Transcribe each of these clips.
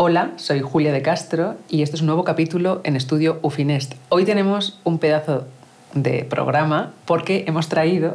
Hola, soy Julia de Castro y este es un nuevo capítulo en Estudio Ufinest. Hoy tenemos un pedazo de programa porque hemos traído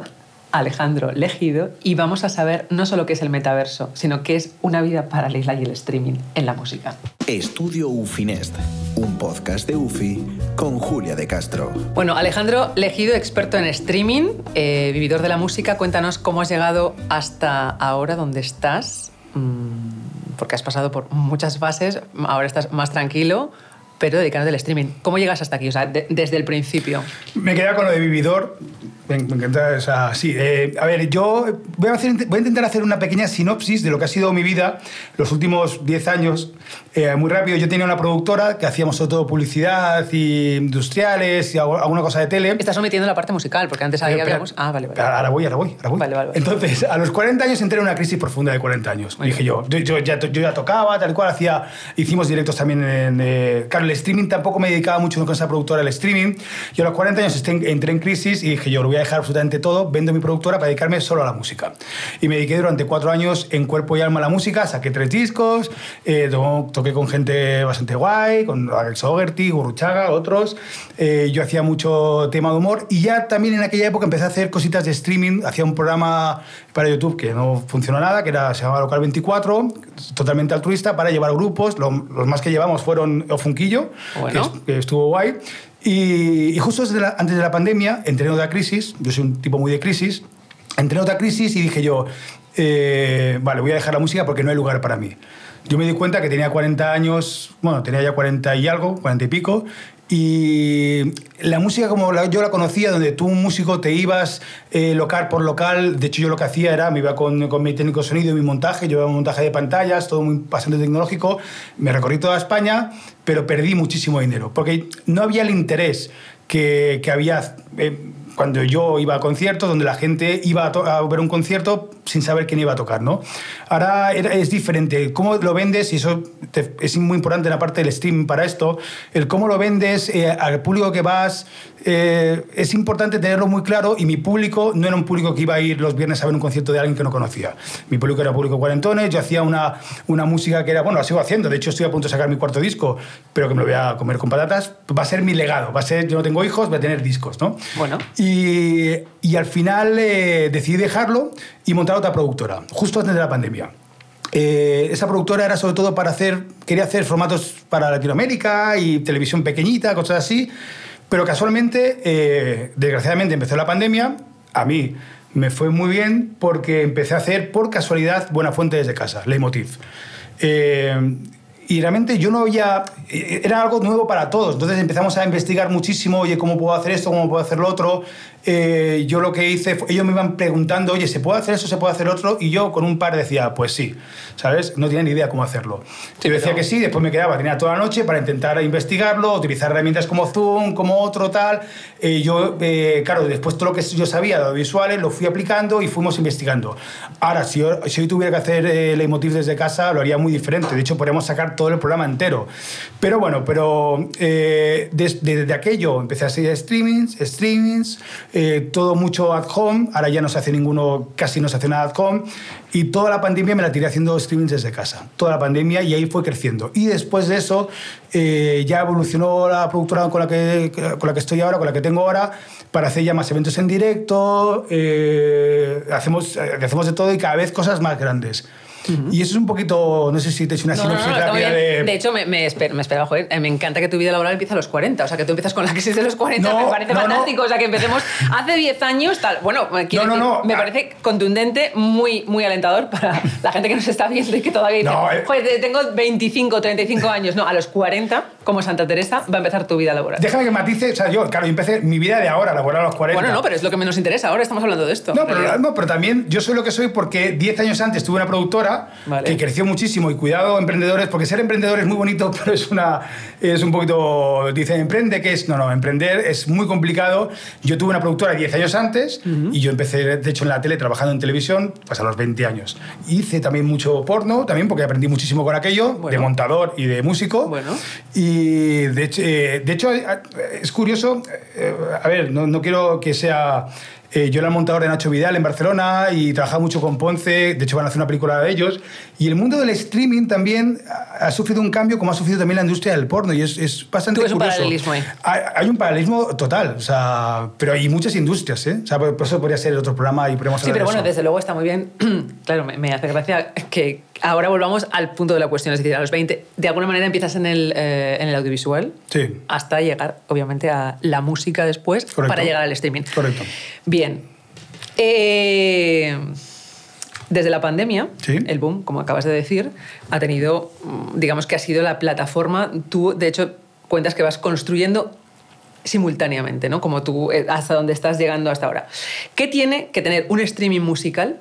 a Alejandro Legido y vamos a saber no solo qué es el metaverso, sino qué es una vida paralela y el streaming en la música. Estudio Ufinest, un podcast de UFI con Julia de Castro. Bueno, Alejandro Legido, experto en streaming, eh, vividor de la música, cuéntanos cómo has llegado hasta ahora donde estás. Mm, porque has pasado por muchas fases, ahora estás más tranquilo, pero dedicándote al streaming. ¿Cómo llegas hasta aquí? O sea, desde el principio. Me queda con lo de vividor. Me, encanta, sí. Eh, a ver, yo voy a, voy a, intentar hacer una pequeña sinopsis de lo que ha sido mi vida los últimos 10 años. Eh, muy rápido, yo tenía una productora que hacíamos todo publicidad y industriales y alguna cosa de tele. Estás omitiendo la parte musical, porque antes ahí habíamos... Ah, vale, vale. Ahora voy, ahora voy, ahora voy. Vale, vale, Entonces, a los 40 años entré en una crisis profunda de 40 años. Dije yo, yo, ya, yo ya tocaba, tal cual, hacía, hicimos directos también en... Eh, el streaming tampoco me dedicaba mucho con esa productora al streaming. Yo a los 40 años entré en crisis y dije yo, lo voy a dejar absolutamente todo, vendo mi productora para dedicarme solo a la música. Y me dediqué durante cuatro años en cuerpo y alma a la música, saqué tres discos, eh, toqué con gente bastante guay, con Alex Ogerty, Gurruchaga, otros. Eh, yo hacía mucho tema de humor y ya también en aquella época empecé a hacer cositas de streaming, hacía un programa para YouTube que no funcionó nada, que era, se llamaba Local 24, totalmente altruista, para llevar grupos. los más que llevamos fueron Ofunquillo, que, estuvo guay. Y, justo antes de la pandemia entré en otra crisis, yo soy un tipo muy de crisis, entré en otra crisis y dije yo, eh, vale, voy a dejar la música porque no hay lugar para mí. Yo me di cuenta que tenía 40 años, bueno, tenía ya 40 y algo, 40 y pico, y la música como yo la conocía, donde tú un músico te ibas eh, local por local, de hecho yo lo que hacía era, me iba con, con mi técnico de sonido y mi montaje, llevaba un montaje de pantallas, todo muy bastante tecnológico, me recorrí toda España, pero perdí muchísimo dinero, porque no había el interés que, que había... Eh, cuando yo iba a conciertos, donde la gente iba a, ver un concierto sin saber quién iba a tocar, ¿no? Ahora es diferente. ¿Cómo lo vendes? Y eso es muy importante en la parte del streaming para esto. El cómo lo vendes eh, al público que vas. Eh, es importante tenerlo muy claro y mi público no era un público que iba a ir los viernes a ver un concierto de alguien que no conocía. Mi público era público cuarentones, yo hacía una, una música que era, bueno, la sigo haciendo, de hecho estoy a punto de sacar mi cuarto disco, pero que me lo voy a comer con patatas, va a ser mi legado, va a ser, yo no tengo hijos, voy a tener discos, ¿no? Bueno. Y, y al final eh, decidí dejarlo y montar otra productora, justo antes de la pandemia. Eh, esa productora era sobre todo para hacer, quería hacer formatos para Latinoamérica y televisión pequeñita, cosas así, pero casualmente, eh, desgraciadamente empezó la pandemia, a mí me fue muy bien porque empecé a hacer por casualidad Buena Fuente desde casa, Leitmotiv. Eh, y realmente yo no había, era algo nuevo para todos, entonces empezamos a investigar muchísimo, oye, ¿cómo puedo hacer esto? ¿Cómo puedo hacer lo otro? Eh, yo lo que hice, ellos me iban preguntando, oye, ¿se puede hacer eso? ¿Se puede hacer otro? Y yo con un par decía, pues sí, ¿sabes? No tenía ni idea cómo hacerlo. yo decía que sí, después me quedaba, tenía toda la noche para intentar investigarlo, utilizar herramientas como Zoom, como otro, tal. Eh, yo, eh, claro, después todo lo que yo sabía de audiovisuales lo fui aplicando y fuimos investigando. Ahora, si, yo, si hoy tuviera que hacer el Leitmotiv desde casa, lo haría muy diferente. De hecho, podríamos sacar todo el programa entero. Pero bueno, pero desde, aquello empecé a hacer streamings, streamings, eh, todo mucho at home, ahora ya no se hace ninguno, casi no se hace nada at home, y toda la pandemia me la tiré haciendo streamings desde casa, toda la pandemia, y ahí fue creciendo. Y después de eso, eh, ya evolucionó la productora con la, que, con la que estoy ahora, con la que tengo ahora, para hacer ya más eventos en directo, eh, hacemos, hacemos de todo y cada vez cosas más grandes. Y eso es un poquito, no sé si te he hecho una sinopsis rápida de... De hecho, me, me, espera, joder, me encanta que tu vida laboral empiece a los 40, o sea, que tú empiezas con la crisis de los 40, me parece fantástico, o sea, que empecemos hace 10 años, tal, bueno, quiero decir, me parece contundente, muy, muy alentador para la gente que nos está viendo y que todavía dice, eh. joder, tengo 25, 35 años, no, a los 40, como Santa Teresa, va a empezar tu vida laboral. Déjame que matice, o sea, yo, claro, yo empecé mi vida de ahora, laboral a los 40. Bueno, no, pero es lo que menos interesa, ahora estamos hablando de esto. No, pero, no, pero también yo soy lo que soy porque 10 años antes tuve una productora que creció muchísimo y cuidado emprendedores, porque ser emprendedor es muy bonito, pero es, una, es un poquito, dicen, emprende, que es? No, no, emprender es muy complicado. Yo tuve una productora 10 años antes y yo empecé, de hecho, en la tele, trabajando en televisión, pues a los 20 años. Hice también mucho porno, también porque aprendí muchísimo con aquello, de montador y de músico. Bueno. Y de hecho, eh, de hecho es curioso, eh, a ver, no, no quiero que sea Eh, yo era el montador de Nacho Vidal en Barcelona y trabajaba mucho con Ponce, de hecho van a hacer una película de ellos. Y el mundo del streaming también ha sufrido un cambio como ha sufrido también la industria del porno y es, es bastante ¿Tú ves un paralelismo ahí? Hay, un paralelismo total, o sea, pero hay muchas industrias, ¿eh? O sea, por eso podría ser otro programa y podríamos Sí, pero bueno, desde luego está muy bien. claro, me, hace gracia que ahora volvamos al punto de la cuestión, es decir, a los 20, de alguna manera empiezas en el, eh, en el audiovisual sí. hasta llegar, obviamente, a la música después para llegar al streaming. Correcto. Bien. Eh, desde la pandemia, el boom, como acabas de decir, ha tenido, mm, digamos que ha sido la plataforma. Tú, de hecho, cuentas que vas construyendo simultáneamente, ¿no? Como tú, eh, hasta donde estás llegando hasta ahora. ¿Qué tiene que tener un streaming musical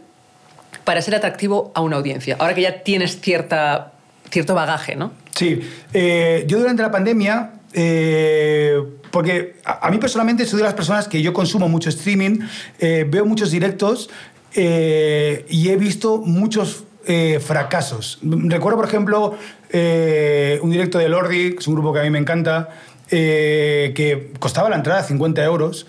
para ser atractivo a una audiencia? Ahora que ya tienes cierta, cierto bagaje, ¿no? Sí. Eh, yo durante la pandemia porque a, mí personalmente soy de las personas que yo consumo mucho streaming, eh, veo muchos directos eh, y he visto muchos eh, fracasos. Recuerdo, por ejemplo, un directo de Lordi, que es un grupo que a mí me encanta, que costaba la entrada 50 euros.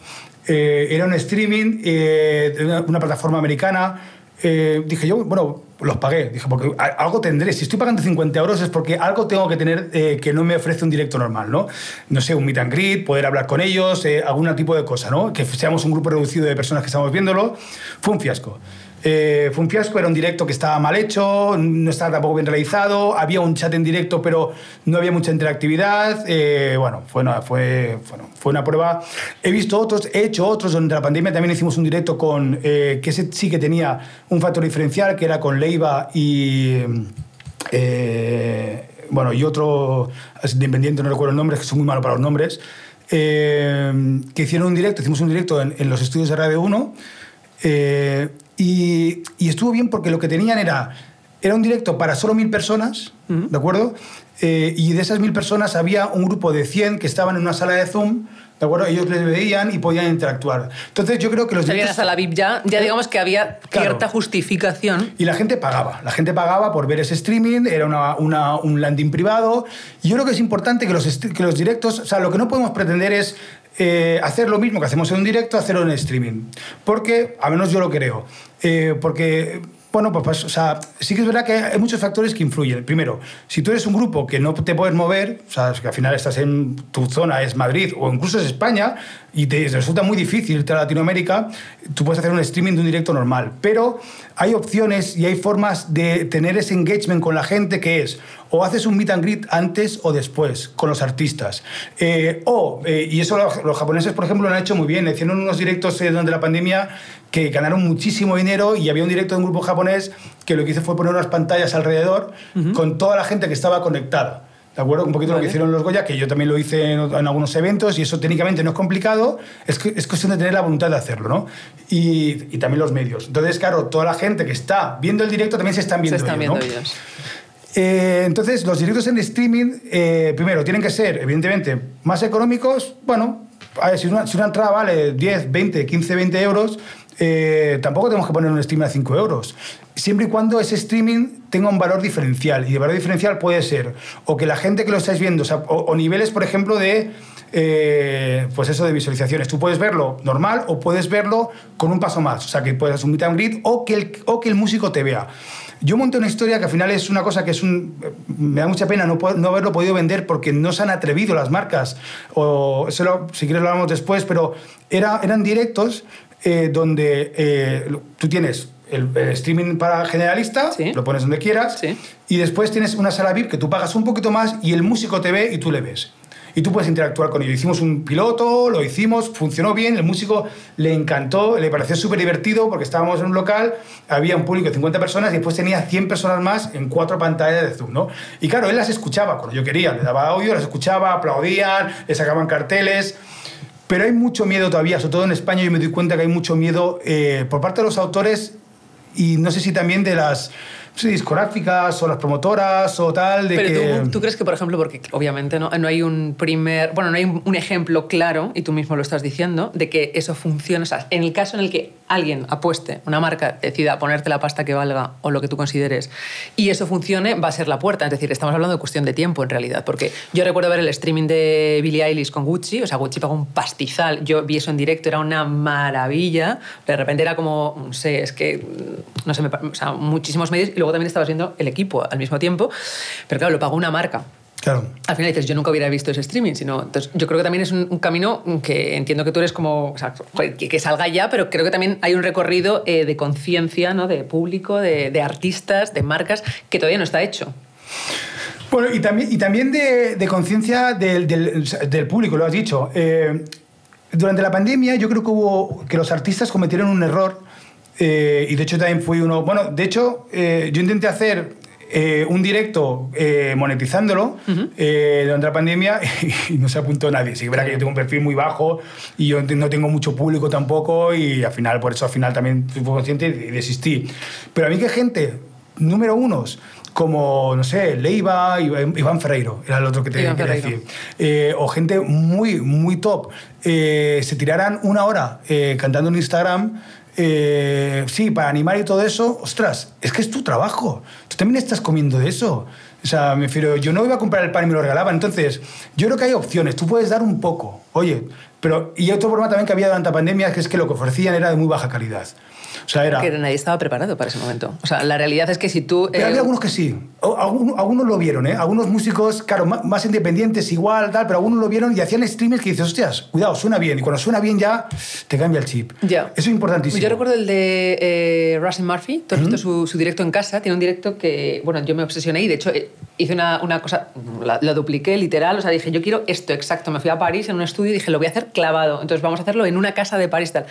era un streaming de una plataforma americana dije yo, bueno, los pagué. Dije, porque algo tendré. Si estoy pagando 50 euros es porque algo tengo que tener eh, que no me ofrece un directo normal, ¿no? No sé, un meet and greet, poder hablar con ellos, eh, algún tipo de cosa, ¿no? Que seamos un grupo reducido de personas que estamos viéndolo. Fue un fiasco. Eh, fue un fiasco, era un directo que estaba mal hecho, no estaba tampoco bien realizado, había un chat en directo pero no había mucha interactividad. Eh, bueno, fue una, fue, una prueba. He visto otros, he hecho otros, durante la pandemia también hicimos un directo con, eh, que sí que tenía un factor diferencial, que era con Leiva y... bueno, y otro independiente, no recuerdo el nombre, que soy muy malo para los nombres, que hicieron un directo, hicimos un directo en, en los estudios de Radio 1 y, estuvo bien porque lo que tenían era, era un directo para solo mil personas, ¿de acuerdo? Eh, y de esas mil personas había un grupo de 100 que estaban en una sala de Zoom, ¿de acuerdo? Ellos les veían y podían interactuar. Entonces yo creo que los directos... a la VIP ya, ya digamos que había cierta justificación. Y la gente pagaba, la gente pagaba por ver ese streaming, era una, una, un landing privado. Y yo creo que es importante que los, que los directos, o sea, lo que no podemos pretender es eh, hacer lo mismo que hacemos en un directo, hacerlo en streaming. Porque, a menos yo lo creo, eh, porque bueno, pues, pues, o sea, sí que es verdad que hay muchos factores que influyen. Primero, si tú eres un grupo que no te puedes mover, o sea, que al final estás en tu zona, es Madrid o incluso es España, y te resulta muy difícil irte a Latinoamérica, tú puedes hacer un streaming de un directo normal. Pero hay opciones y hay formas de tener ese engagement con la gente que es o haces un meet and greet antes o después con los artistas. Eh, o, eh, y eso los, japoneses, por ejemplo, lo han hecho muy bien. Hicieron unos directos eh, durante la pandemia que ganaron muchísimo dinero y había un directo de un grupo japonés que lo que hizo fue poner unas pantallas alrededor con toda la gente que estaba conectada. ¿De acuerdo? Un poquito lo que hicieron los Goya, que yo también lo hice en, algunos eventos y eso técnicamente no es complicado, es, que, es cuestión de tener la voluntad de hacerlo, ¿no? Y, y, también los medios. Entonces, claro, toda la gente que está viendo el directo también se están viendo, se están ellos, viendo ellos. Eh, entonces, los directos en streaming, eh, primero, tienen que ser, evidentemente, más económicos. Bueno, a ver, si, una, si una entrada vale 10, 20, 15, 20 euros, eh, tampoco tenemos que poner un streaming a 5 euros. Siempre y cuando ese streaming tenga un valor diferencial. Y el valor diferencial puede ser o que la gente que lo estáis viendo, o, niveles, por ejemplo, de. Eh, pues eso de visualizaciones. Tú puedes verlo normal o puedes verlo con un paso más. O sea, que puedes un meet and greet o que el, o que el músico te vea. Yo monté una historia que al final es una cosa que es un... Me da mucha pena no, no haberlo podido vender porque no se han atrevido las marcas. O, eso si quieres lo hablamos después, pero era, eran directos eh, donde eh, tú tienes el, streaming para generalista, lo pones donde quieras, y después tienes una sala VIP que tú pagas un poquito más y el músico te ve y tú le ves. Y tú puedes interactuar con ello. Hicimos un piloto, lo hicimos, funcionó bien, el músico le encantó, le pareció súper divertido porque estábamos en un local, había un público de 50 personas y después tenía 100 personas más en cuatro pantallas de Zoom, ¿no? Y claro, él las escuchaba cuando yo quería, le daba audio, las escuchaba, aplaudían, le sacaban carteles. Pero hay mucho miedo todavía, sobre todo en España yo me doy cuenta que hay mucho miedo eh, por parte de los autores y no sé si también de las sí, discográficas o las promotoras o tal. De Pero que... tú, tú, crees que, por ejemplo, porque obviamente no, no hay un primer, bueno, no hay un ejemplo claro, y tú mismo lo estás diciendo, de que eso funciona. O sea, en el caso en el que alguien apueste, una marca decida ponerte la pasta que valga o lo que tú consideres, y eso funcione, va a ser la puerta. Es decir, estamos hablando de cuestión de tiempo en realidad, porque yo recuerdo ver el streaming de Billie Eilish con Gucci, o sea, Gucci pagó un pastizal, yo vi eso en directo, era una maravilla, de repente era como, no sé, es que, no sé, o sea, muchísimos medios, y luego también estabas viendo el equipo al mismo tiempo, pero claro, lo pagó una marca. Claro. Al final dices, yo nunca hubiera visto ese streaming, sino, entonces yo creo que también es un, camino que entiendo que tú eres como, o sea, que, salga ya, pero creo que también hay un recorrido eh, de conciencia, ¿no? de público, de, de, artistas, de marcas, que todavía no está hecho. Bueno, y también, y también de, de conciencia del, del, del, público, lo has dicho. Eh, durante la pandemia yo creo que hubo que los artistas cometieron un error eh, y de hecho también fui uno... Bueno, de hecho eh, yo intenté hacer eh, un directo monetizándolo durante la pandemia y no se apuntó nadie. Sí, verdad que yo tengo un perfil muy bajo y yo no tengo mucho público tampoco y al final, por eso al final también fui consciente y desistí. Pero a mí que gente, número unos, como, no sé, Leiva, Iván Ferreiro, era el otro que te quería decir. Eh, o gente muy, muy top, eh, se tiraran una hora eh, cantando en Instagram. Sí, para animar y todo eso, ostras, es que es tu trabajo. Tú también estás comiendo de eso. O sea, me refiero, yo no iba a comprar el pan y me lo regalaban. Entonces, yo creo que hay opciones. Tú puedes dar un poco. Oye, pero. Y otro problema también que había durante la pandemia es que lo que ofrecían era de muy baja calidad. O sea, era... Que nadie estaba preparado para ese momento. O sea, la realidad es que si tú... Pero había algunos que sí. Algunos, algunos, lo vieron, ¿eh? Algunos músicos, claro, más independientes, igual, tal, pero algunos lo vieron y hacían streamers que dices, hostias, cuidado, suena bien. Y cuando suena bien ya te cambia el chip. Ya. Eso es importantísimo. Yo recuerdo el de eh, Russell Murphy. ¿Tú has visto su, su, directo en casa? Tiene un directo que, bueno, yo me obsesioné y de hecho eh, hice una, una cosa, lo dupliqué literal, o sea, dije, yo quiero esto exacto. Me fui a París en un estudio y dije, lo voy a hacer clavado. Entonces vamos a hacerlo en una casa de París tal.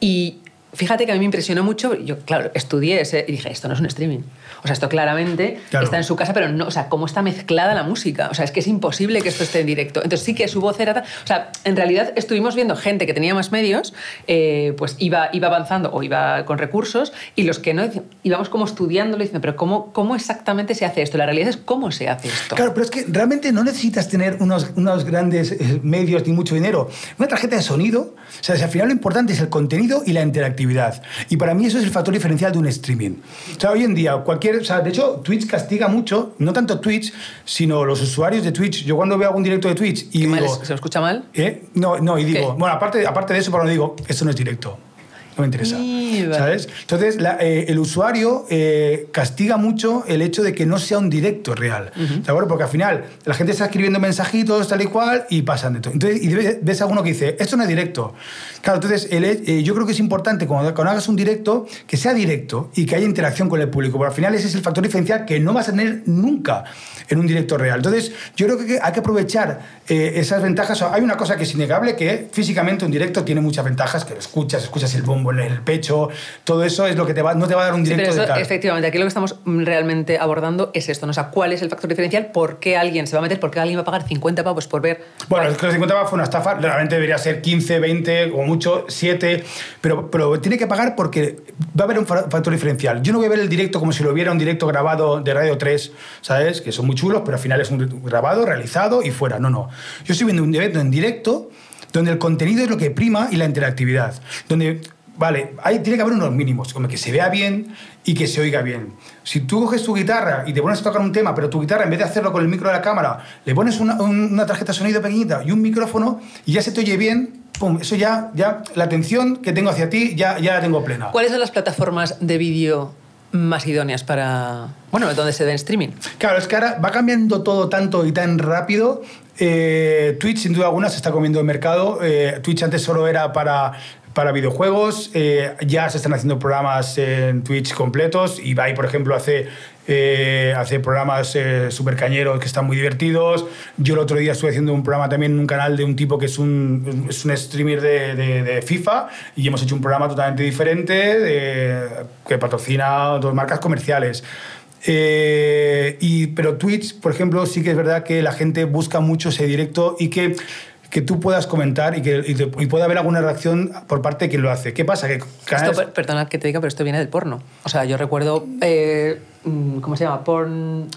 Y fíjate que a mí me impresionó mucho. Yo, claro, estudié ese y dije, esto no es un streaming. O sea, esto claramente está en su casa, pero no, o sea, cómo está mezclada la música. O sea, es que es imposible que esto esté en directo. Entonces sí que su voz era... O sea, en realidad estuvimos viendo gente que tenía más medios, eh, pues iba, iba avanzando o iba con recursos, y los que no, íbamos como estudiándolo y diciendo, pero ¿cómo, ¿cómo exactamente se hace esto? La realidad es cómo se hace esto. Claro, pero es que realmente no necesitas tener unos, unos grandes eh, medios ni mucho dinero. Una tarjeta de sonido, o sea, al final lo importante es el contenido y la interactividad. Y para mí eso es el factor diferencial de un streaming. O sea, hoy en día cualquier de hecho, Twitch castiga mucho, no tanto Twitch, sino los usuarios de Twitch. Yo cuando veo algún directo de Twitch y digo... ¿Se lo escucha mal? ¿eh? No, no, y digo... Bueno, aparte, aparte de eso, pero no digo, esto no es directo no me interesa. ¿Sabes? Entonces, eh, el usuario eh, castiga mucho el hecho de que no sea un directo real. ¿De acuerdo? Porque al final la gente está escribiendo mensajitos tal y cual y pasan de todo. Entonces, y ves a uno que dice, esto no es directo. Claro, entonces eh, yo creo que es importante cuando, cuando, hagas un directo que sea directo y que haya interacción con el público. Porque al final ese es el factor diferencial que no vas a tener nunca en un directo real. Entonces, yo creo que hay que aprovechar esas ventajas. hay una cosa que es innegable, que físicamente un directo tiene muchas ventajas, que lo escuchas, escuchas el bombo en el pecho, todo eso es lo que te va, no te va a dar un directo de tal. Efectivamente, aquí lo que estamos realmente abordando es esto, ¿no? o sea, ¿cuál es el factor diferencial? ¿Por qué alguien se va a meter? ¿Por qué alguien va a pagar 50 pavos por ver? Bueno, es que los 50 pavos fue una estafa, realmente debería ser 15, 20 o mucho 7, pero, pero tiene que pagar porque va a haber un factor diferencial. Yo no voy a ver el directo como si lo hubiera un directo grabado de Radio 3, ¿sabes? Que son muy chulos, pero al final es un grabado, realizado y fuera. No, no. Yo estoy viendo un evento en directo donde el contenido es lo que prima y la interactividad. Donde Vale, ahí tiene que haber unos mínimos, como que se vea bien y que se oiga bien. Si tú coges tu guitarra y te pones a tocar un tema, pero tu guitarra en vez de hacerlo con el micro de la cámara, le pones una, una tarjeta de sonido pequeñita y un micrófono y ya se te oye bien, pum, eso ya, ya la atención que tengo hacia ti ya, ya la tengo plena. ¿Cuáles son las plataformas de vídeo más idóneas para, bueno, donde se ve en streaming? Claro, es que ahora va cambiando todo tanto y tan rápido eh, Twitch, sin duda alguna, se está comiendo el mercado. Eh, Twitch antes solo era para para videojuegos. Eh, ya se están haciendo programas en Twitch completos. Ibai, por ejemplo, hace, eh, hace programas súper cañeros que están muy divertidos. Yo el otro día estuve haciendo un programa también en un canal de un tipo que es un, es un streamer de, de, FIFA y hemos hecho un programa totalmente diferente que patrocina dos marcas comerciales. Y, pero Twitch, por ejemplo, sí que es verdad que la gente busca mucho ese directo y que que tú puedas comentar y que y, pueda haber alguna reacción por parte de quien lo hace. ¿Qué pasa? Que perdona que te diga, pero esto viene del porno. O sea, yo recuerdo... Eh, mm, ¿cómo se llama? Porn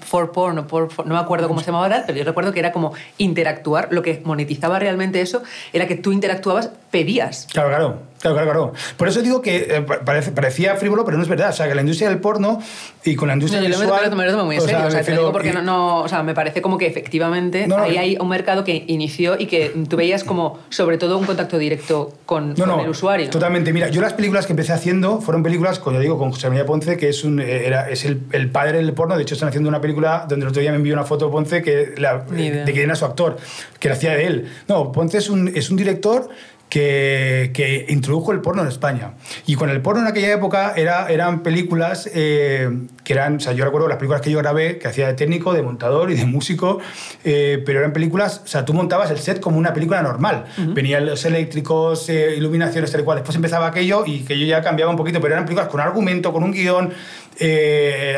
for porn o por, no me acuerdo cómo se llamaba ahora, pero yo recuerdo que era como interactuar, lo que monetizaba realmente eso era que tú interactuabas, pedías. Claro, claro. Claro, claro, claro. Por eso digo que eh, parece, parecía frívolo, pero no es verdad. O sea, que la industria del porno y con la industria no, yo visual... Lo me, lo tomo muy en serio. O sea, te digo porque no, no, o sea, me parece como que efectivamente ahí hay un mercado que inició y que tú veías como, sobre todo, un contacto directo con, con el usuario. Totalmente. Mira, yo las películas que empecé haciendo fueron películas, como yo digo, con José María Ponce, que es, un, eh, era, es el, el, padre del porno. De hecho, están haciendo una película donde el otro día me envió una foto de Ponce que la, de que era su actor, que la hacía de él. No, Ponce es un, es un director que, introdujo el porno en España. Y con el porno en aquella época era, eran películas eh, que eran, o sea, yo recuerdo las películas que yo grabé, que hacía de técnico, de montador y de músico, eh, pero eran películas, o sea, tú montabas el set como una película normal. Venían los eléctricos, eh, iluminaciones, tal y cual. Después empezaba aquello y que yo ya cambiaba un poquito, pero eran películas con argumento, con un guion.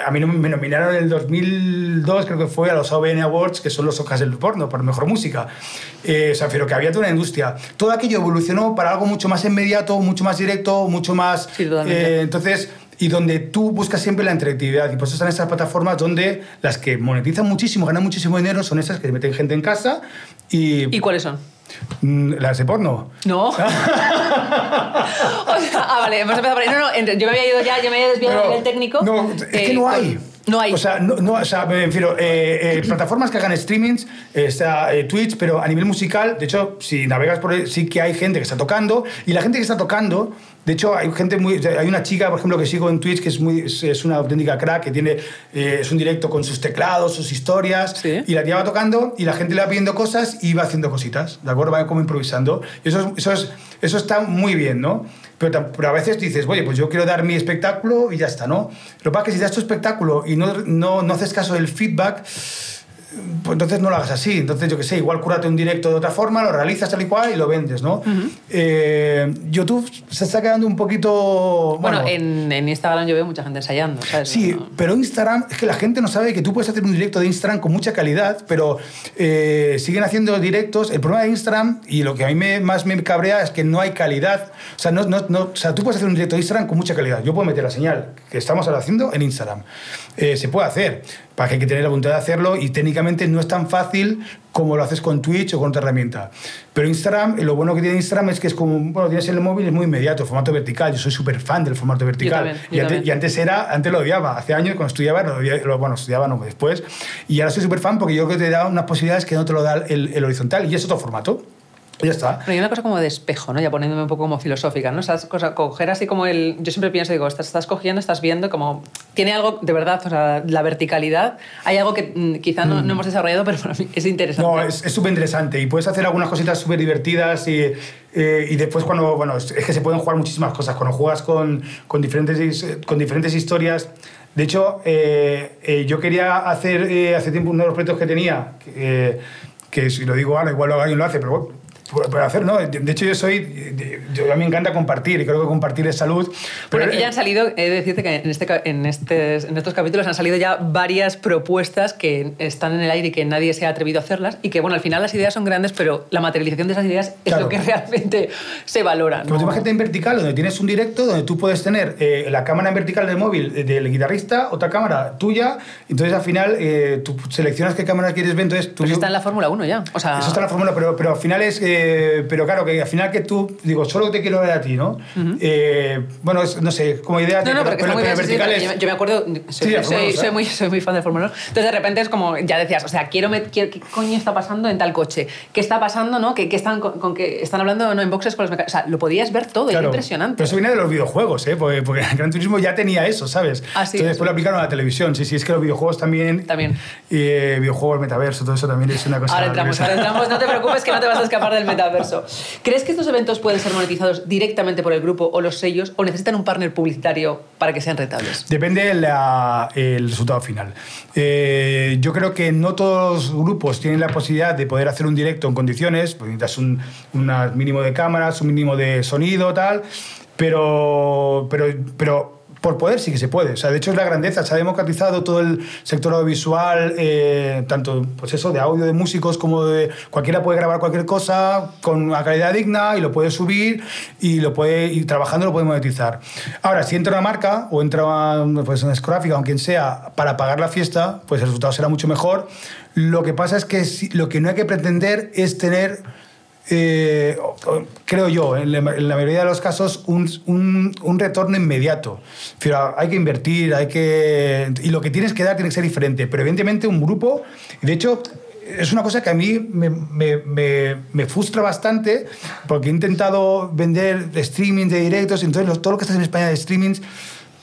a mí me nominaron en el 2002, creo que fue, a los OBN Awards, que son los Oscars del porno, por mejor música. o sea, pero que había toda una industria. Todo aquello evolucionó para algo mucho más inmediato, mucho más directo, mucho más... Eh, entonces, y donde tú buscas siempre la interactividad. Y por eso están estas plataformas donde las que monetizan muchísimo, ganan muchísimo dinero, son esas que meten gente en casa y... ¿Y cuáles son? Mm, ¿Las de porno? No. ah, vale, hemos empezado por ahí. No, no, yo me había ido ya, yo me había desviado del técnico. No, es que no eh, hay. No hay. O sea, no, no o sea me refiero, eh, eh, plataformas que hagan streamings, está Twitch, pero a nivel musical, de hecho, si navegas por ahí, sí que hay gente que está tocando, y la gente que está tocando de hecho, hay gente muy. Hay una chica, por ejemplo, que sigo en Twitch que es, muy, es una auténtica crack, que tiene. Eh, es un directo con sus teclados, sus historias. Y la tía va tocando y la gente le va pidiendo cosas y va haciendo cositas, ¿de acuerdo? Va como improvisando. Y eso, eso, es, eso está muy bien, ¿no? Pero, pero, a veces dices, oye, pues yo quiero dar mi espectáculo y ya está, ¿no? Lo que pasa es que si das tu espectáculo y no, no, no haces caso del feedback pues entonces no lo hagas así. Entonces, yo que sé, igual cúrate un directo de otra forma, lo realizas tal y cual y lo vendes, ¿no? Eh, YouTube se está quedando un poquito... Bueno, en, en, Instagram yo veo mucha gente ensayando, ¿sabes? Sí, pero Instagram, es que la gente no sabe que tú puedes hacer un directo de Instagram con mucha calidad, pero eh, siguen haciendo directos. El problema de Instagram, y lo que a mí me, más me cabrea, es que no hay calidad. O sea, no, no, no, o sea, tú puedes hacer un directo de Instagram con mucha calidad. Yo puedo meter la señal que estamos haciendo en Instagram. Eh, se puede hacer, para que hay que tener la voluntad de hacerlo y técnicamente no es tan fácil como lo haces con Twitch o con otra herramienta. Pero Instagram, lo bueno que tiene Instagram es que es como, bueno, tienes en el móvil, es muy inmediato, formato vertical. Yo soy súper fan del formato vertical. y, antes, era, antes lo odiaba, hace años cuando estudiaba, lo, bueno, estudiaba no, después. Y ahora soy súper fan porque yo creo que te da unas posibilidades que no te lo da el, el horizontal y es otro formato. Ya está. Pero hay una cosa como de espejo, ¿no? Ya poniéndome un poco como filosófica, ¿no? Esas cosas, coger así como el... Yo siempre pienso, digo, estás, estás cogiendo, estás viendo como... Tiene algo, de verdad, o sea, la verticalidad. Hay algo que mm, quizá no, no, mm. hemos desarrollado, pero para mí es interesante. No, es súper interesante y puedes hacer algunas cositas súper divertidas y, eh, y después cuando... Bueno, es que se pueden jugar muchísimas cosas. Cuando juegas con, con, diferentes, con diferentes historias... De hecho, eh, eh, yo quería hacer hace tiempo uno de los proyectos que tenía, que si lo digo ahora, igual alguien lo hace, pero bueno, puede hacer, ¿no? De hecho, yo soy. Yo, a mí me encanta compartir y creo que compartir es salud. Pero aquí ya han salido, he de decirte que en, este, en, este, en estos capítulos han salido ya varias propuestas que están en el aire y que nadie se ha atrevido a hacerlas. Y que, bueno, al final las ideas son grandes, pero la materialización de esas ideas es lo que realmente se valora. ¿no? Como te en vertical, donde tienes un directo, donde tú puedes tener eh, la cámara en vertical del móvil del guitarrista, otra cámara tuya. Entonces, al final, eh, tú seleccionas qué cámara quieres ver. Entonces, tú, eso está en la Fórmula 1 ya. O sea... Eso está en la Fórmula, pero, pero al final es. Eh, pero claro, que al final que tú, digo, solo te quiero ver a ti, ¿no? Eh, bueno, no sé, como idea... No, no, porque está muy bien, yo me acuerdo, soy, soy, muy, soy muy fan de Fórmula 1, entonces de repente es como, ya decías, o sea, quiero, ¿qué coño está pasando en tal coche? ¿Qué está pasando, no? ¿Qué, están, con, que están hablando ¿no? en boxes con los mecánicos? O sea, lo podías ver todo, es impresionante. Pero eso viene de los videojuegos, ¿eh? Porque, porque el Gran Turismo ya tenía eso, ¿sabes? Ah, entonces después lo aplicaron a la televisión, sí, sí, es que los videojuegos también... También. Y eh, videojuegos, metaverso, todo eso también es una cosa... Ahora entramos, ahora entramos, no te preocupes que no te vas a escapar del metaverso. ¿Crees que estos eventos pueden ser monetizados directamente por el grupo o los sellos o necesitan un partner publicitario para que sean rentables? Depende del resultado final. Eh, yo creo que no todos los grupos tienen la posibilidad de poder hacer un directo en condiciones, pues necesitas un, un mínimo de cámaras, un mínimo de sonido, tal, pero, pero, pero por poder sí que se puede. O sea, de hecho es la grandeza. Se ha democratizado todo el sector audiovisual, eh, tanto pues eso, de audio de músicos como de... Cualquiera puede grabar cualquier cosa con una calidad digna y lo puede subir y, lo puede, y trabajando lo puede monetizar. Ahora, si entra una marca o entra pues, una discográfica quien sea para pagar la fiesta, pues el resultado será mucho mejor. Lo que pasa es que lo que no hay que pretender es tener eh, creo yo, en la, mayoría de los casos, un, un, retorno inmediato. Pero hay que invertir, hay que... Y lo que tienes que dar tiene que ser diferente. Pero evidentemente un grupo, de hecho, es una cosa que a mí me, me, me, frustra bastante porque he intentado vender streaming de directos, entonces todo lo que está en España de streamings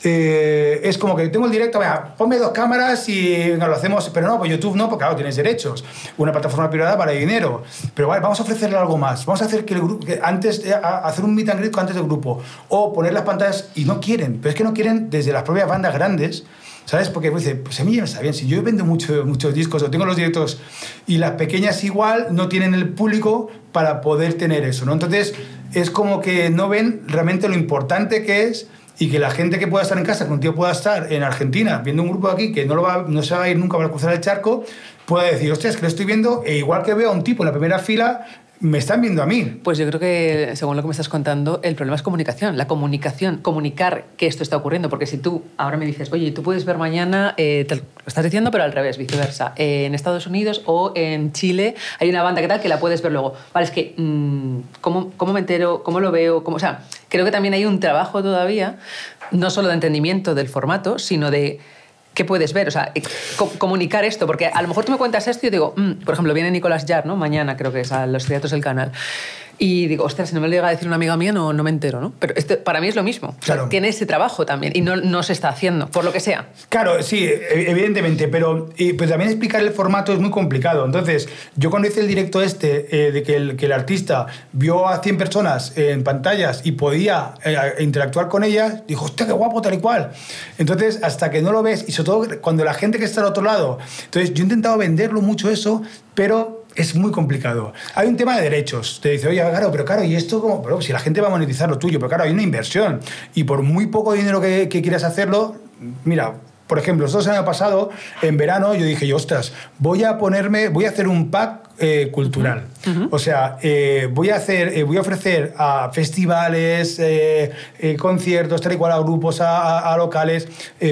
eh, es como que tengo el directo, venga, ponme dos cámaras y lo hacemos, pero no, pues YouTube no, porque claro, tienes derechos. Una plataforma privada para dinero. Pero vale, vamos a ofrecerle algo más. Vamos a hacer que el grupo, antes, hacer un meet and greet antes del grupo. O poner las pantallas y no quieren, pero es que no quieren desde las propias bandas grandes. ¿Sabes? Porque pues, dice, pues a mí ya me está bien, si yo vendo mucho, muchos discos o tengo los directos y las pequeñas igual no tienen el público para poder tener eso, ¿no? Entonces es como que no ven realmente lo importante que es y que la gente que pueda estar en casa, que un tío pueda estar en Argentina viendo un grupo aquí que no, lo va, no se va a ir nunca para cruzar el charco, pueda decir, hostia, es que lo estoy viendo, e igual que veo a un tipo en la primera fila, me están viendo a mí. Pues yo creo que, según lo que me estás contando, el problema es comunicación. La comunicación, comunicar que esto está ocurriendo. Porque si tú ahora me dices, oye, tú puedes ver mañana, eh, te lo estás diciendo, pero al revés, viceversa. En Estados Unidos o en Chile hay una banda que tal que la puedes ver luego. Vale, es que, mm, ¿cómo, ¿cómo, me entero? ¿Cómo lo veo? O sea, creo que también hay un trabajo todavía, no solo de entendimiento del formato, sino de ¿Qué puedes ver? O sea, eh, comunicar esto, porque a lo mejor tú me cuentas esto y yo digo, mm", por ejemplo, viene Nicolás Yar, ¿no? Mañana creo que es a los teatros del canal. Y digo, ostras, si no me lo llega a decir una amiga mía, no, no me entero, ¿no? Pero este, para mí es lo mismo. Claro. tiene ese trabajo también y no, no, se está haciendo, por lo que sea. Claro, sí, e, evidentemente, pero pues también explicar el formato es muy complicado. Entonces, yo cuando hice el directo este, eh, de que el, que el, artista vio a 100 personas en pantallas y podía eh, interactuar con ellas, dijo, hostia, qué guapo, tal y cual. Entonces, hasta que no lo ves, y sobre todo cuando la gente que está al otro lado, entonces yo he intentado venderlo mucho eso, pero es muy complicado. Hay un tema de derechos. Te dice, oye, claro, pero claro, ¿y esto cómo? Pero si la gente va a monetizar lo tuyo, pero claro, hay una inversión. Y por muy poco dinero que, quieras hacerlo, mira, por ejemplo, nosotros el año pasado, en verano, yo dije, ostras, voy a ponerme, voy a hacer un pack eh, cultural. O sea, eh, voy, a hacer, eh, voy a ofrecer a festivales, conciertos, tal y cual, a grupos, a, a locales,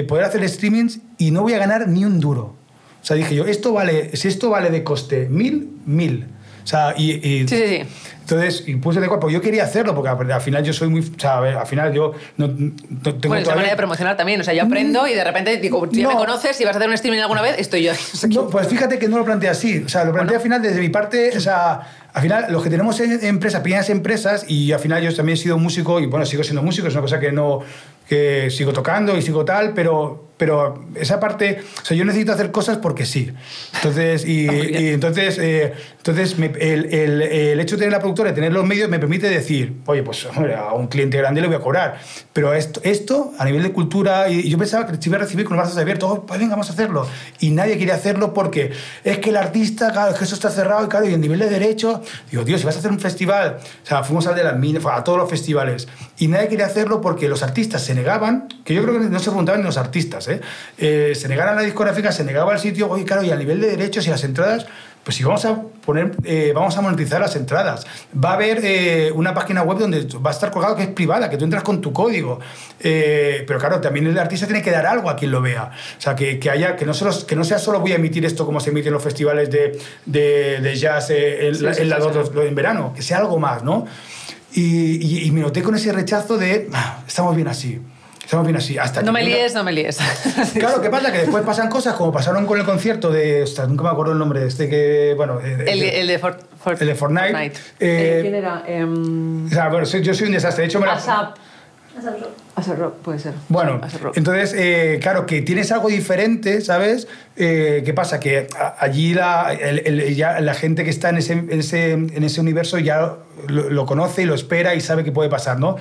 poder hacer streamings y no voy a ganar ni un duro. O sea, dije yo, esto vale, si esto vale de coste mil, mil. O sea, y, sí, sí, sí. Entonces, y puse de cuerpo. Yo quería hacerlo porque al final yo soy muy. O sea, al final yo no, tengo. Bueno, es una manera de promocionar también. O sea, yo aprendo y de repente digo, si ya me conoces y vas a hacer un streaming alguna vez, estoy yo. No, pues fíjate que no lo planteé así. O sea, lo planteé al final desde mi parte. O sea, al final, los que tenemos empresas, pequeñas empresas, y al final yo también he sido músico y bueno, sigo siendo músico, es una cosa que no. que sigo tocando y sigo tal, pero pero esa parte, o sea, yo necesito hacer cosas porque sí. Entonces, y, entonces, eh, entonces el, el, el, hecho de tener la productora, de tener los medios, me permite decir, oye, pues a un cliente grande le voy a cobrar. Pero esto, esto a nivel de cultura, y yo pensaba que se iba a recibir con los brazos abiertos, oh, pues venga, vamos a hacerlo. Y nadie quiere hacerlo porque es que el artista, claro, es que eso está cerrado y claro, y a nivel de derecho, digo, Dios, si vas a hacer un festival, o sea, fuimos al de las minas, a todos los festivales, y nadie quería hacerlo porque los artistas se negaban, que yo creo que no se preguntaban ni los artistas, ¿eh? ¿eh? se negara la discográfica, se negaba el sitio, oye, claro, y a nivel de derechos y las entradas, pues si vamos a poner, eh, vamos a monetizar las entradas. Va a haber eh, una página web donde va a estar colgado que es privada, que tú entras con tu código. pero claro, también el artista tiene que dar algo a quien lo vea. O sea, que, que haya, que no, solo, que no sea solo voy a emitir esto como se emite en los festivales de, de, jazz en, en verano, que sea algo más, ¿no? Y, y, me noté con ese rechazo de, ah, estamos bien así. Estamos bien así. Hasta no me líes, no me líes. Claro, ¿qué pasa? Que después pasan cosas como pasaron con el concierto de. Ostras, nunca me acuerdo el nombre de este que. Bueno. El, el, de, el de Fortnite. Eh, ¿Quién era? Um... O sea, bueno, yo soy un desastre. De hecho, me la. ASAP. ASAP Rock, puede ser. Bueno, entonces, eh, claro, que tienes algo diferente, ¿sabes? Eh, ¿Qué pasa? Que allí la, ya la gente que está en ese, en ese, en ese universo ya lo, lo, conoce y lo espera y sabe qué puede pasar, ¿no?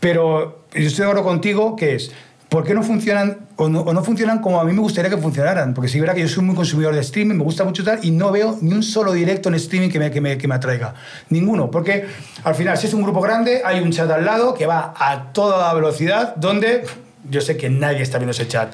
Pero yo estoy de acuerdo contigo que es, ¿por qué no funcionan o no, funcionan como a mí me gustaría que funcionaran? Porque sí, verdad que yo soy muy consumidor de streaming, me gusta mucho tal, y no veo ni un solo directo en streaming que me, que me, que me atraiga. Ninguno. Porque al final, si es un grupo grande, hay un chat al lado que va a toda velocidad, donde yo sé que nadie está viendo ese chat.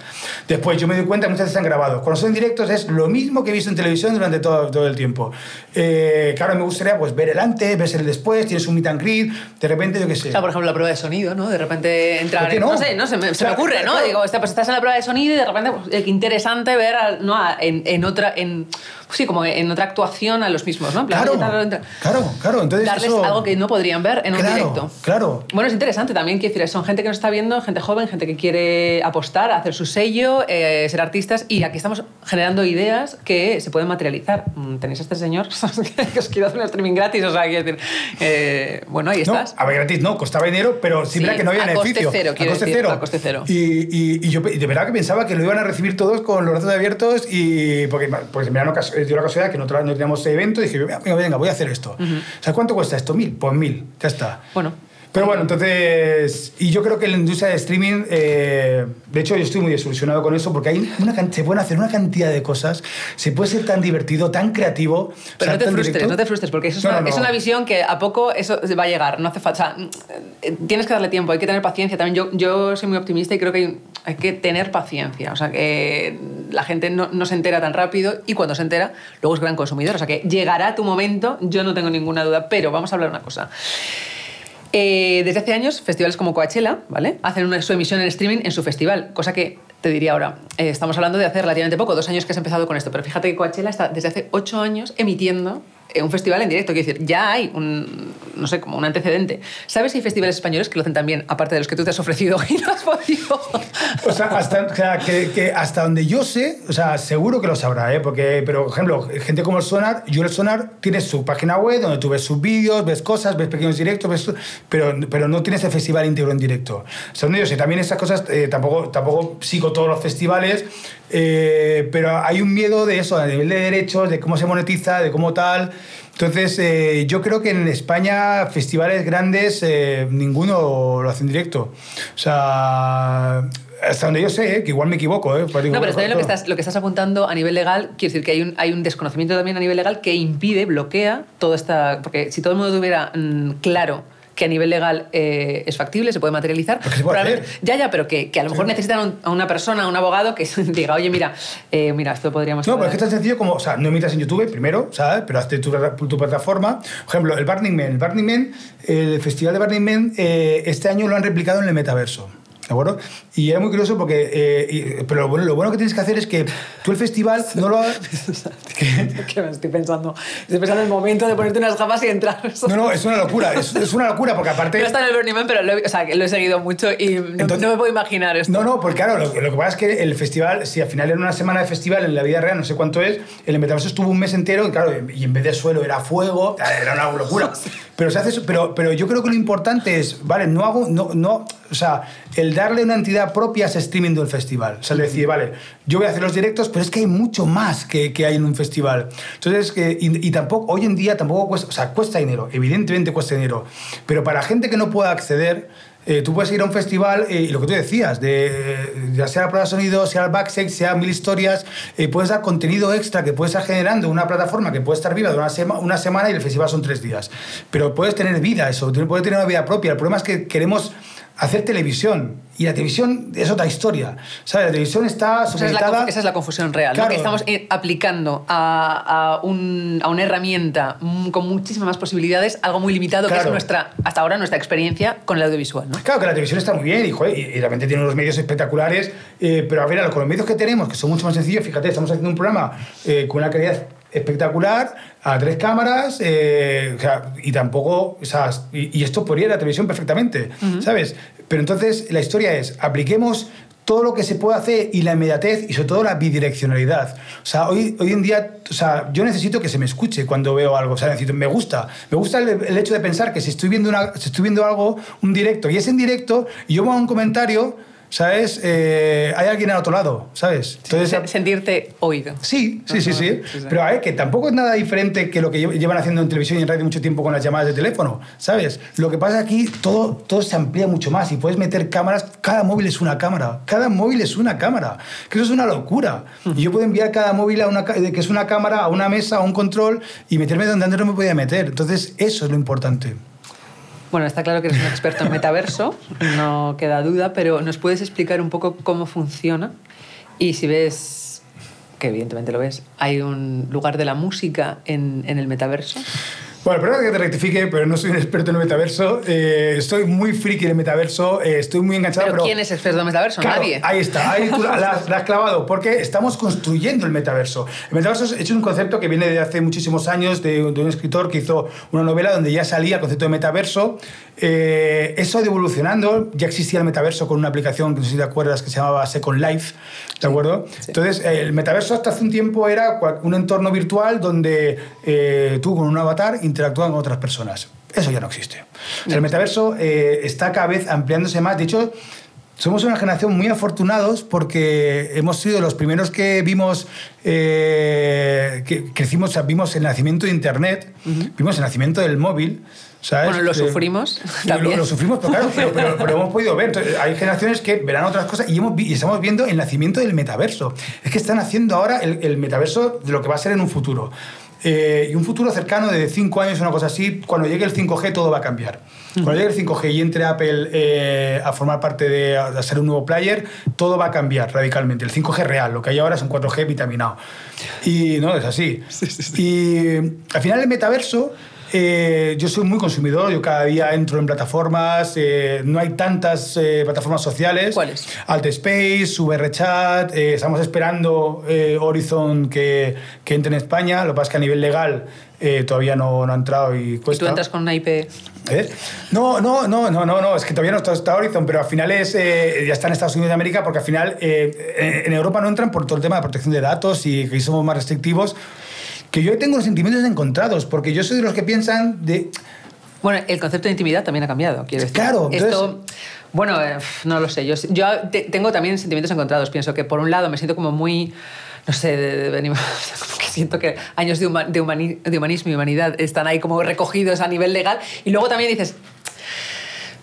Después, yo me doy cuenta que muchas veces están grabados. Cuando son en directos es lo mismo que he visto en televisión durante todo, todo el tiempo. Eh, claro, me gustaría pues, ver el antes, ves el después, tienes un meet and greet, de repente, yo qué sé. O sea, por ejemplo, la prueba de sonido, ¿no? De repente entrar... no? no sé, no, se me, se me ocurre, ¿no? Digo, pues estás en la prueba de sonido y de repente, pues, qué interesante ver ¿no? en, en otra... En, sí, como en otra actuación a los mismos, ¿no? claro, claro, claro. Entonces Darles algo que no podrían ver en un directo. Claro. Bueno, es interesante también, quiero decir, son gente que nos está viendo, gente joven, gente que quiere apostar, hacer su sello, eh, ser artistas y aquí estamos generando ideas que se pueden materializar. Mm, Tenéis a este señor que os quiero hacer un streaming gratis, o sea, quiero decir, eh, bueno, ahí estás. a ver, gratis no, costaba dinero, pero sí, que no había a Coste cero, a coste cero. A coste cero. Y, y, yo de verdad que pensaba que lo iban a recibir todos con los brazos abiertos y porque, pues mira, no, dio la casualidad que no, no teníamos evento y dije, venga, venga, voy a hacer esto. ¿Sabes cuánto cuesta esto? Mil, pues mil, ya está. Bueno. Pero bueno, entonces, y yo creo que la industria de streaming, eh, de hecho yo estoy muy desilusionado con eso porque hay una, se pueden hacer una cantidad de cosas, se puede ser tan divertido, tan creativo. Pero no te frustres, no te frustres, porque eso es, una, visión que a poco eso va a llegar, no hace falta, eh, tienes que darle tiempo, hay que tener paciencia. También yo, yo soy muy optimista y creo que hay, hay que tener paciencia, o sea que la gente no, se entera tan rápido y cuando se entera, luego es gran consumidor, o sea que llegará tu momento, yo no tengo ninguna duda, pero vamos a hablar una cosa. Eh, desde hace años, festivales como Coachella, ¿vale? Hacen su emisión en streaming en su festival, cosa que te diría ahora, eh, estamos hablando de hace relativamente poco, dos años que has empezado con esto, pero fíjate que Coachella está desde hace ocho años emitiendo un festival en directo. Quiero decir, ya hay un, no sé, como un antecedente. ¿Sabes si hay festivales españoles que lo hacen también, aparte de los que tú te has ofrecido y no has podido? O sea, hasta, donde yo sé, o sea, seguro que lo sabrá, ¿eh? Porque, pero, por ejemplo, gente como el Sonar, yo el Sonar tiene su página web donde tú ves sus vídeos, ves cosas, ves pequeños directos, ves, pero, pero no tienes el festival íntegro en directo. O donde yo sé, también esas cosas, eh, tampoco, tampoco sigo todos los festivales, eh, pero hay un miedo de eso, a nivel de derechos, de cómo se monetiza, de cómo tal. Entonces, eh, yo creo que en España, festivales grandes, eh, ninguno lo hace en directo. O sea, hasta donde yo sé, que igual me equivoco. no, pero bien lo que, estás, lo que estás apuntando a nivel legal. Quiero decir que hay un, hay un desconocimiento también a nivel legal que impide, bloquea toda esta. Porque si todo el mundo tuviera mm, claro que a nivel legal eh, es factible, se puede materializar. Ya, ya, pero que, que a lo mejor necesitan a una persona, a un abogado que diga, oye, mira, eh, mira, esto podríamos... No, pero es que es tan sencillo como, o sea, no emitas en YouTube primero, ¿sabes? Pero hazte tu, tu plataforma. Por ejemplo, el Burning Man. El Burning Man, el festival de Burning Man, eh, este año lo han replicado en el metaverso. ¿De acuerdo? Y era muy curioso porque. Eh, pero lo bueno, lo bueno que tienes que hacer es que tú el festival no lo hagas. ¿Qué? me estoy pensando? Estoy pensando en el momento de ponerte unas gafas y entrar. No, no, es una locura. Es, es una locura porque aparte. No está en el Burning Man, pero lo, o sea, lo he seguido mucho y no, no, me puedo imaginar esto. No, no, porque claro, lo, que pasa es que el festival, si al final era una semana de festival en la vida real, no sé cuánto es, el metaverso estuvo un mes entero y claro, y en vez de suelo era fuego, era una locura. Pero, se hace, pero, pero yo creo que lo importante es, vale, no hago. No, no, o sea, el darle una entidad propia a ese streaming del festival. O sea, decir, vale, yo voy a hacer los directos, pero es que hay mucho más que, que hay en un festival. Entonces, que, y, tampoco, hoy en día tampoco cuesta, o sea, cuesta dinero, evidentemente cuesta dinero, pero para gente que no pueda acceder, eh, tú puedes ir a un festival eh, y lo que tú decías, de, ya sea la prueba de sonido, sea el backstage, sea mil historias, eh, puedes dar contenido extra que puedes estar generando una plataforma que puede estar viva de una, una semana y el festival son tres días. Pero puedes tener vida eso, puedes tener una vida propia. El problema es que queremos hacer televisión. Y la televisión es otra historia. ¿Sabes? La televisión está supeditada... Esa es la, confusión real, que estamos eh, aplicando a, a, una herramienta con muchísimas más posibilidades algo muy limitado, que es nuestra, hasta ahora nuestra experiencia con el audiovisual. ¿no? Claro, que la televisión está muy bien y, y, realmente tiene unos medios espectaculares, eh, pero a ver, con los medios que tenemos, que son mucho más sencillos, fíjate, estamos haciendo un programa eh, con una calidad espectacular, a tres cámaras, eh, y tampoco, o sea, y, esto podría ir a la televisión perfectamente, ¿sabes? Pero entonces la historia es, apliquemos todo lo que se puede hacer y la inmediatez y sobre todo la bidireccionalidad. O sea, hoy, hoy en día, o sea, yo necesito que se me escuche cuando veo algo. O sea, necesito, me gusta. Me gusta el, hecho de pensar que si estoy, viendo una, si estoy viendo algo, un directo, y es en directo, y yo pongo un comentario ¿sabes? Eh, hay alguien al otro lado, ¿sabes? Entonces, sentirte oído. Sí, sí, sí, sí. Pero a ver, que tampoco es nada diferente que lo que llevan haciendo en televisión y en radio mucho tiempo con las llamadas de teléfono, ¿sabes? Lo que pasa aquí, todo, todo se amplía mucho más y puedes meter cámaras, cada móvil es una cámara, cada móvil es una cámara, que eso es una locura. Y yo puedo enviar cada móvil a una, que es una cámara a una mesa, a un control y meterme donde antes no me podía meter. Entonces, eso es lo importante. Bueno, está claro que eres un experto en metaverso, no queda duda, pero ¿nos puedes explicar un poco cómo funciona? Y si ves, que evidentemente lo ves, hay un lugar de la música en, en el metaverso. Bueno, perdón que te rectifique, pero no soy un experto en el metaverso. Eh, estoy muy friki del metaverso, eh, estoy muy enganchado. ¿Pero, quién es experto en metaverso? Nadie. Ahí está, ahí tú la, has clavado, porque estamos construyendo el metaverso. El metaverso es un concepto que viene de hace muchísimos años de, un escritor que hizo una novela donde ya salía el concepto de metaverso. Eh, eso ha ido evolucionando, ya existía el metaverso con una aplicación, que no sé si te acuerdas, que se llamaba Second Life, ¿de acuerdo? Entonces, el metaverso hasta hace un tiempo era un entorno virtual donde tú con un avatar interactúan con otras personas. Eso ya no existe. el metaverso eh, está cada vez ampliándose más. De hecho, somos una generación muy afortunados porque hemos sido los primeros que vimos, eh, que crecimos, vimos el nacimiento de Internet, vimos el nacimiento del móvil. Bueno, lo eh, sufrimos también. Lo, sufrimos, pero, claro, pero, hemos podido ver. hay generaciones que verán otras cosas y, hemos, y estamos viendo el nacimiento del metaverso. Es que están haciendo ahora el, el metaverso de lo que va a ser en un futuro. Eh, y un futuro cercano de 5 años, una cosa así, cuando llegue el 5G todo va a cambiar. Cuando llegue el 5G y entre Apple eh, a formar parte de a ser un nuevo player, todo va a cambiar radicalmente. El 5G real, lo que hay ahora es un 4G vitaminado. Y no, es así. Y al final el metaverso eh, yo soy muy consumidor, yo cada día entro en plataformas, eh, no hay tantas eh, plataformas sociales. ¿Cuáles? Altspace, VRChat, estamos esperando Horizon que, que, entre en España, lo que pasa es que a nivel legal todavía no, no, ha entrado y cuesta. ¿Y tú entras con una IP? No, no, no, no, no, no, es que todavía no está, Horizon, pero al final es, ya está en Estados Unidos de América porque al final en Europa no entran por todo el tema de protección de datos y que somos más restrictivos que yo tengo sentimientos encontrados, porque yo soy de los que piensan de... Bueno, el concepto de intimidad también ha cambiado, quiero decir. Claro, Esto, bueno, eh, no lo sé. Yo, yo tengo también sentimientos encontrados. Pienso que por un lado me siento como muy no sé, de, que siento que años de, de, humanismo y humanidad están ahí como recogidos a nivel legal. Y luego también dices,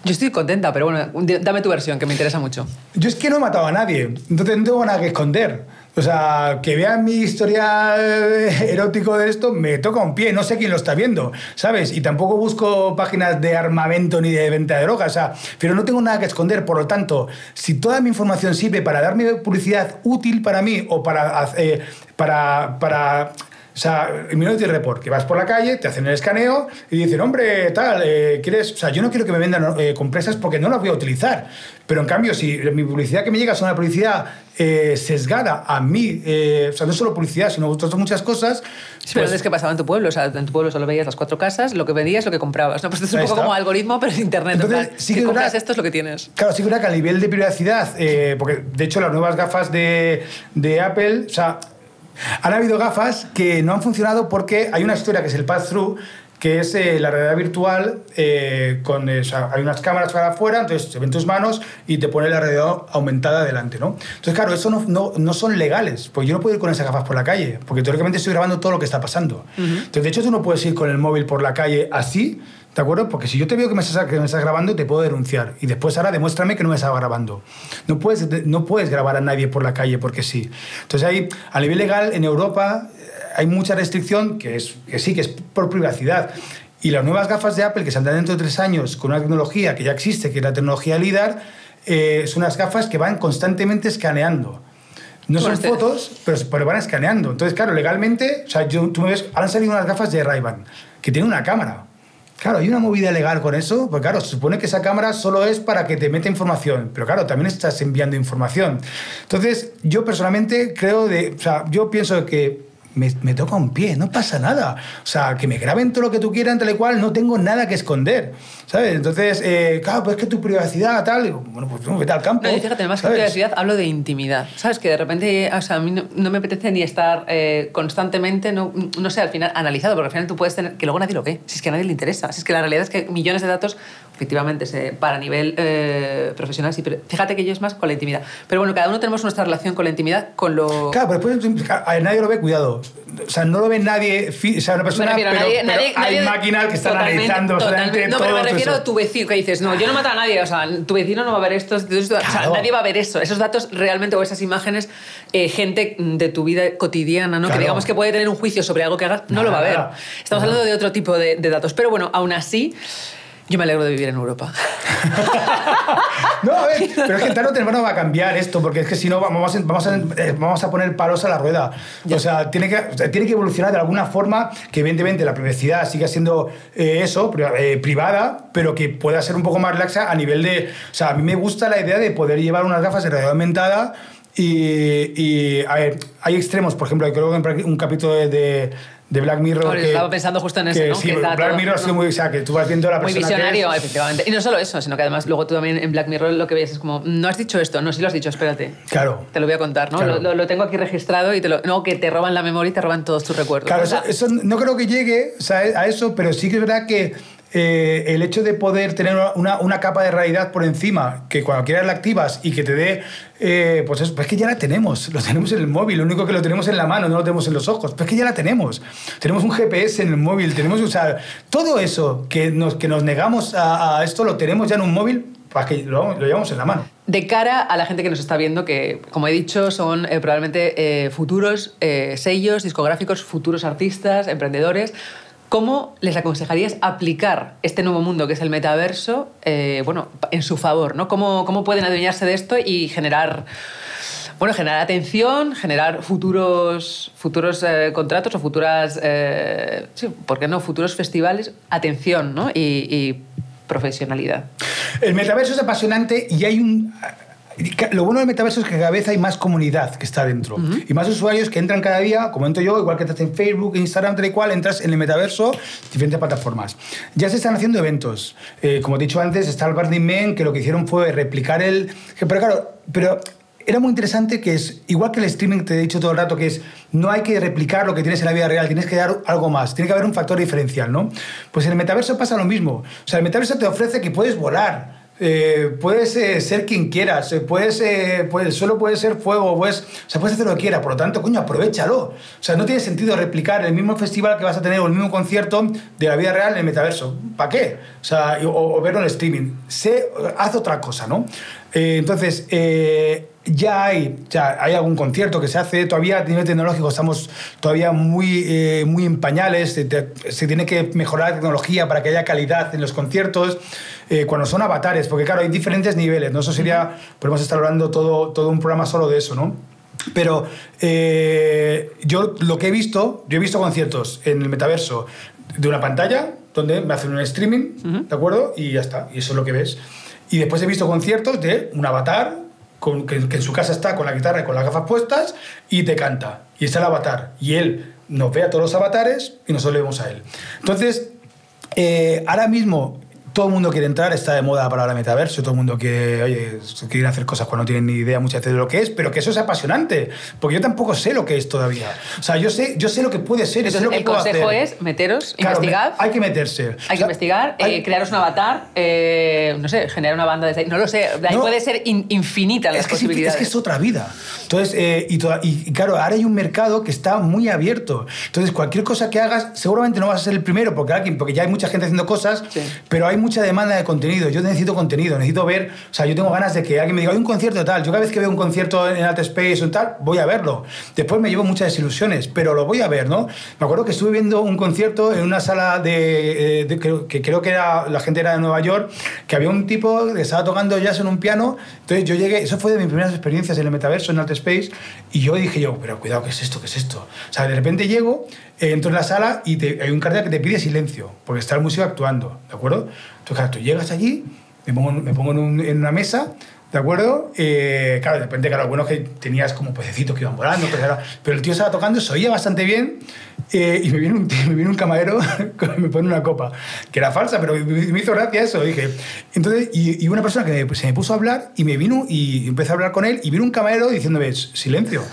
yo estoy contenta, pero bueno, dame tu versión, que me interesa mucho. Yo es que no he matado a nadie, entonces no tengo nada que esconder. O sea, que vean mi historial erótico de esto, me toca un pie, no sé quién lo está viendo, ¿sabes? Y tampoco busco páginas de armamento ni de venta de drogas, o sea, pero no tengo nada que esconder, por lo tanto, si toda mi información sirve para darme publicidad útil para mí o para, eh, para, para o sea, el Minority Report, que vas por la calle, te hacen el escaneo y dicen, hombre, tal, eh, ¿quieres...? O sea, yo no quiero que me vendan eh, compresas porque no las voy a utilizar. Pero en cambio, si mi publicidad que me llega es una publicidad eh, sesgada a mí, o sea, no solo publicidad, sino otras muchas cosas... Sí, pero pues es que pasaba en tu pueblo, o sea, en tu pueblo solo veías las cuatro casas, lo que vendías, lo que comprabas. ¿no? Pues es un poco como algoritmo, pero en Internet. Entonces, sí que compras esto es lo que tienes. Claro, sí que que a nivel de privacidad, porque de hecho las nuevas gafas de, de Apple, o sea, han habido gafas que no han funcionado porque hay una historia que es el pass-through, que es eh, la realidad virtual, eh, con, eh, hay unas cámaras para afuera, entonces se ven tus manos y te pone la realidad aumentada delante, ¿no? Entonces, claro, eso no, no, no, son legales, porque yo no puedo ir con esas gafas por la calle, porque teóricamente estoy grabando todo lo que está pasando. Entonces, de hecho, tú no puedes ir con el móvil por la calle así, ¿De acuerdo? Porque si yo te veo que me, estás, que me estás grabando, te puedo denunciar. Y después ahora demuéstrame que no me estaba grabando. No puedes, no puedes grabar a nadie por la calle porque sí. Entonces ahí, a nivel legal, en Europa eh, hay mucha restricción que, es, que sí, que es por privacidad. Y las nuevas gafas de Apple que saldrán dentro de tres años con una tecnología que ya existe, que es la tecnología LIDAR, eh, son unas gafas que van constantemente escaneando. No son fotos, pero, pero, van escaneando. Entonces, claro, legalmente, o sea, yo, tú me ves, han salido unas gafas de ray que tienen una cámara. Claro, hay una movida legal con eso, porque claro, se supone que esa cámara solo es para que te meta información, pero claro, también estás enviando información. Entonces, yo personalmente creo de, o sea, yo pienso que me, me, toca un pie, no pasa nada. O sea, que me graben todo lo que tú quieras, tal y cual, no tengo nada que esconder. ¿Sabes? Entonces, eh, claro, pues es que tu privacidad, tal, bueno, pues vete al campo. No, fíjate, más que privacidad, hablo de intimidad. ¿Sabes? Que de repente, o sea, a mí no, me apetece ni estar eh, constantemente, no, no sé, al final, analizado, porque al final tú puedes tener, que luego nadie lo ve, si es que a nadie le interesa. Si es que la realidad es que millones de datos, efectivamente, se, para nivel eh, profesional, sí, pero fíjate que yo es más con la intimidad. Pero bueno, cada uno tenemos nuestra relación con la intimidad, con lo... Claro, pero después a nadie lo ve, cuidado. O sea, no lo ve nadie, o sea, una persona, pero, nadie, hay máquinas que están analizando totalmente, No, pero me refiero a tu vecino, que dices, no, yo no mato a nadie, o sea, tu vecino no va a ver esto, o sea, nadie va a ver eso. Esos datos realmente o esas imágenes, eh, gente de tu vida cotidiana, ¿no? Que digamos que puede tener un juicio sobre algo que hagas, no lo va a ver. Estamos hablando de otro tipo de, de datos. Pero bueno, aún así... Yo me alegro de vivir en Europa. no, a ver, pero es que tarde o temprano va a cambiar esto, porque es que si no vamos, vamos, a, eh, vamos a poner palos a la rueda. O sea, tiene que, tiene que evolucionar de alguna forma que evidentemente la privacidad siga siendo eh, eso, eh, privada, pero que pueda ser un poco más relaxa a nivel de... O sea, a mí me gusta la idea de poder llevar unas gafas de realidad aumentada y, y a ver, hay extremos, por ejemplo, creo que un capítulo de de Black Mirror. que, estaba pensando justo en eso, ¿no? Sí, Black Mirror es muy. O sea, que tú vas viendo a la persona. Muy visionario, efectivamente. Y no solo eso, sino que además luego tú también en Black Mirror lo que ves es como, no has dicho esto, no, sí lo has dicho, espérate. Claro. Te lo voy a contar, ¿no? Lo, lo, tengo aquí registrado y te lo. No, que te roban la memoria y te roban todos tus recuerdos. Claro, eso, no creo que llegue o sea, a eso, pero sí que es verdad que eh, el hecho de poder tener una, una, capa de realidad por encima, que cuando quieras la activas y que te dé, eh, pues es pues que ya la tenemos, lo tenemos en el móvil, lo único que lo tenemos en la mano, no lo tenemos en los ojos, pues que ya la tenemos. Tenemos un GPS en el móvil, tenemos, o sea, todo eso que nos, que nos negamos a, esto lo tenemos ya en un móvil, para que lo, lo, llevamos en la mano. De cara a la gente que nos está viendo, que como he dicho, son eh, probablemente futuros sellos discográficos, futuros artistas, emprendedores, ¿Cómo les aconsejarías aplicar este nuevo mundo que es el metaverso eh, bueno, en su favor? ¿no? ¿Cómo, ¿Cómo pueden adueñarse de esto y generar, bueno, generar atención, generar futuros, futuros eh, contratos o futuras, eh, sí, ¿por qué no? Futuros festivales, atención ¿no? y, y profesionalidad. El metaverso es apasionante y hay un lo bueno del metaverso es que cada vez hay más comunidad que está dentro y más usuarios que entran cada día, como entro yo, igual que estás en Facebook, Instagram, tal y cual, entras en el metaverso, diferentes plataformas. Ya se están haciendo eventos. Eh, como he dicho antes, está el Burning Man, que lo que hicieron fue replicar el... Pero claro, pero era muy interesante que es, igual que el streaming te he dicho todo el rato, que es, no hay que replicar lo que tienes en la vida real, tienes que dar algo más, tiene que haber un factor diferencial, ¿no? Pues en el metaverso pasa lo mismo. O sea, el metaverso te ofrece que puedes volar, eh, puedes eh, ser quien quieras, eh, puedes, puedes, solo puede ser fuego, puedes, o sea, puedes hacer lo que quieras, por lo tanto, coño, aprovechalo. O sea, no tiene sentido replicar el mismo festival que vas a tener o el mismo concierto de la vida real en el metaverso. ¿Para qué? O sea, o, verlo en streaming. Sé, haz otra cosa, ¿no? entonces, ya hay, ya hay algún concierto que se hace, todavía a nivel tecnológico estamos todavía muy, eh, muy en pañales, se, tiene que mejorar la tecnología para que haya calidad en los conciertos, eh, cuando son avatares, porque claro, hay diferentes niveles, ¿no? Eso sería, podemos estar hablando todo, todo un programa solo de eso, ¿no? Pero eh, yo lo que he visto, yo he visto conciertos en el metaverso de una pantalla donde me hacen un streaming, ¿de acuerdo? Y ya está, y eso es lo que ves. Y después he visto conciertos de un avatar que, en su casa está con la guitarra y con las gafas puestas y te canta. Y está el avatar. Y él nos ve a todos los avatares y nosotros le vemos a él. Entonces, eh, ahora mismo todo el mundo quiere entrar, está de moda para el metaverso, todo el mundo quiere, oye, quieren hacer cosas cuando no tienen ni idea muchas veces de lo que es, pero que eso es apasionante, porque yo tampoco sé lo que es todavía. O sea, yo sé, yo sé lo que puede ser, Entonces, lo que el consejo es meteros, investigar. hay que meterse. Hay que investigar, eh, crearos un avatar, eh, no sé, generar una banda de... No lo sé, ahí puede ser infinita las posibilidades. Es que es otra vida. Entonces, eh, y, y, claro, ahora hay un mercado que está muy abierto. Entonces, cualquier cosa que hagas, seguramente no vas a ser el primero, porque, porque ya hay mucha gente haciendo cosas, pero hay mucha demanda de contenido. Yo necesito contenido, necesito ver. O sea, yo tengo ganas de que alguien me diga, hay un concierto tal. Yo cada vez que veo un concierto en Alt Space o tal, voy a verlo. Después me llevo muchas desilusiones, pero lo voy a ver, ¿no? Me acuerdo que estuve viendo un concierto en una sala de. Eh, que, creo que era la gente era de Nueva York, que había un tipo que estaba tocando jazz en un piano. Entonces yo llegué, eso fue de mis primeras experiencias en el metaverso, en Alt Space, y yo dije yo, pero cuidado, ¿qué es esto? ¿Qué es esto? O sea, de repente llego eh, entro en la sala y hay un cartel que te pide silencio, porque está el músico actuando, ¿de acuerdo? Entonces, claro, tú llegas allí, me pongo, me pongo en, una mesa, ¿de acuerdo? Eh, claro, de repente, claro, bueno que tenías como pececitos que iban volando, pero, pero el tío estaba tocando, se oía bastante bien, eh, y me viene un, me viene un camarero me pone una copa, que era falsa, pero me hizo gracia eso, dije. Entonces, y, y una persona que se me puso a hablar y me vino y empecé a hablar con él y vino un camarero diciéndome, silencio.